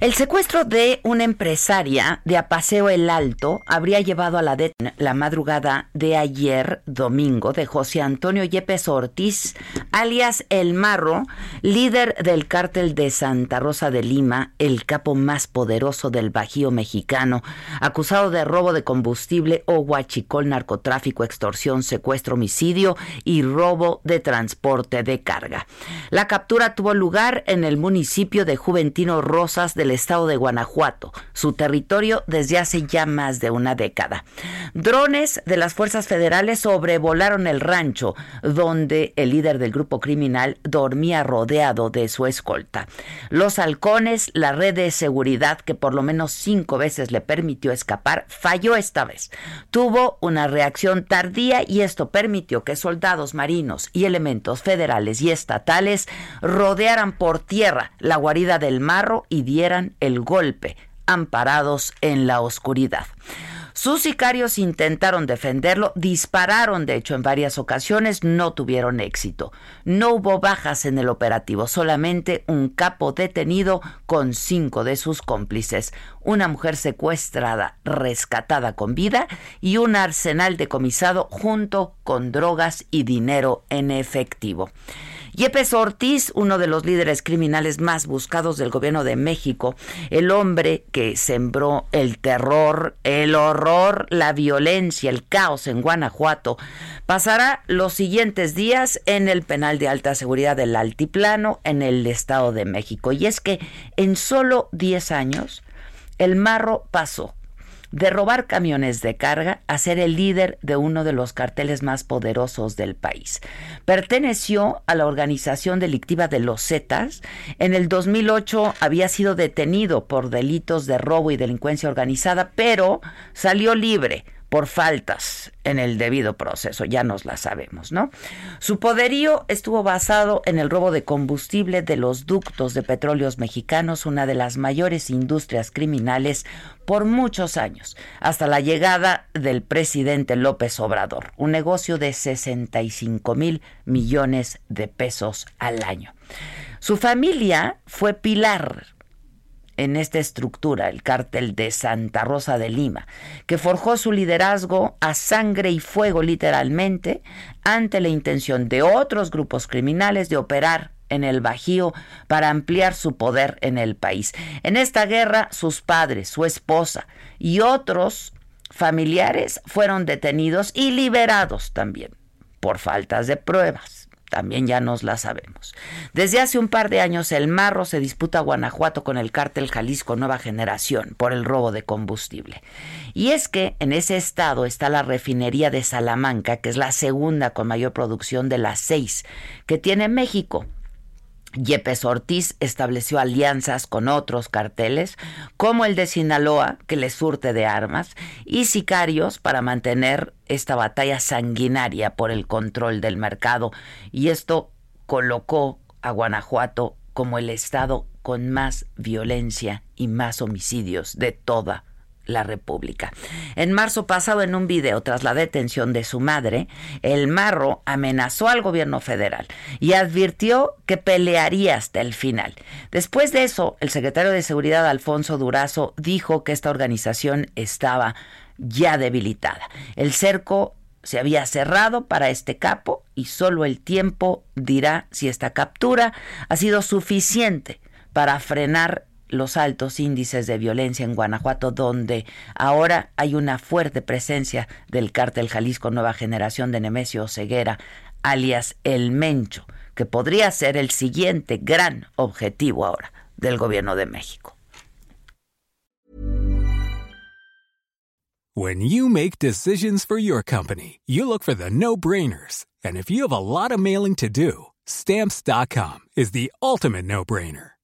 El secuestro de una empresaria de Apaseo El Alto habría llevado a la DET la madrugada de ayer, domingo, de José Antonio Yepes Ortiz, alias El Marro, líder del cártel de Santa Rosa de Lima, el capo más poderoso del Bajío mexicano, acusado de robo de combustible o huachicol, narcotráfico, extorsión, secuestro, homicidio y robo de transporte de carga. La captura tuvo lugar en el municipio de Juventino Rosas estado de Guanajuato, su territorio desde hace ya más de una década. Drones de las fuerzas federales sobrevolaron el rancho donde el líder del grupo criminal dormía rodeado de su escolta. Los halcones, la red de seguridad que por lo menos cinco veces le permitió escapar, falló esta vez. Tuvo una reacción tardía y esto permitió que soldados marinos y elementos federales y estatales rodearan por tierra la guarida del marro y dieran el golpe, amparados en la oscuridad. Sus sicarios intentaron defenderlo, dispararon de hecho en varias ocasiones, no tuvieron éxito. No hubo bajas en el operativo, solamente un capo detenido con cinco de sus cómplices, una mujer secuestrada, rescatada con vida y un arsenal decomisado junto con drogas y dinero en efectivo. Yepes Ortiz, uno de los líderes criminales más buscados del gobierno de México, el hombre que sembró el terror, el horror, la violencia, el caos en Guanajuato, pasará los siguientes días en el penal de alta seguridad del Altiplano en el Estado de México. Y es que en solo 10 años, el marro pasó de robar camiones de carga a ser el líder de uno de los carteles más poderosos del país. Perteneció a la organización delictiva de los Zetas. En el 2008 había sido detenido por delitos de robo y delincuencia organizada, pero salió libre por faltas en el debido proceso, ya nos la sabemos, ¿no? Su poderío estuvo basado en el robo de combustible de los ductos de petróleos mexicanos, una de las mayores industrias criminales por muchos años, hasta la llegada del presidente López Obrador, un negocio de 65 mil millones de pesos al año. Su familia fue pilar en esta estructura, el cártel de Santa Rosa de Lima, que forjó su liderazgo a sangre y fuego literalmente ante la intención de otros grupos criminales de operar en el Bajío para ampliar su poder en el país. En esta guerra, sus padres, su esposa y otros familiares fueron detenidos y liberados también por faltas de pruebas también ya nos la sabemos. Desde hace un par de años el Marro se disputa Guanajuato con el cártel Jalisco Nueva Generación por el robo de combustible. Y es que en ese estado está la refinería de Salamanca, que es la segunda con mayor producción de las seis que tiene México. Yepes Ortiz estableció alianzas con otros carteles, como el de Sinaloa, que le surte de armas, y sicarios para mantener esta batalla sanguinaria por el control del mercado. Y esto colocó a Guanajuato como el estado con más violencia y más homicidios de toda la República. En marzo pasado, en un video tras la detención de su madre, el marro amenazó al gobierno federal y advirtió que pelearía hasta el final. Después de eso, el secretario de Seguridad, Alfonso Durazo, dijo que esta organización estaba ya debilitada. El cerco se había cerrado para este capo y solo el tiempo dirá si esta captura ha sido suficiente para frenar los altos índices de violencia en Guanajuato, donde ahora hay una fuerte presencia del cártel Jalisco Nueva Generación de Nemesio Ceguera, alias El Mencho, que podría ser el siguiente gran objetivo ahora del gobierno de México. When you make decisions for your company, you look for the no-brainers. And if you have a lot of mailing to do, stamps.com is the ultimate no-brainer.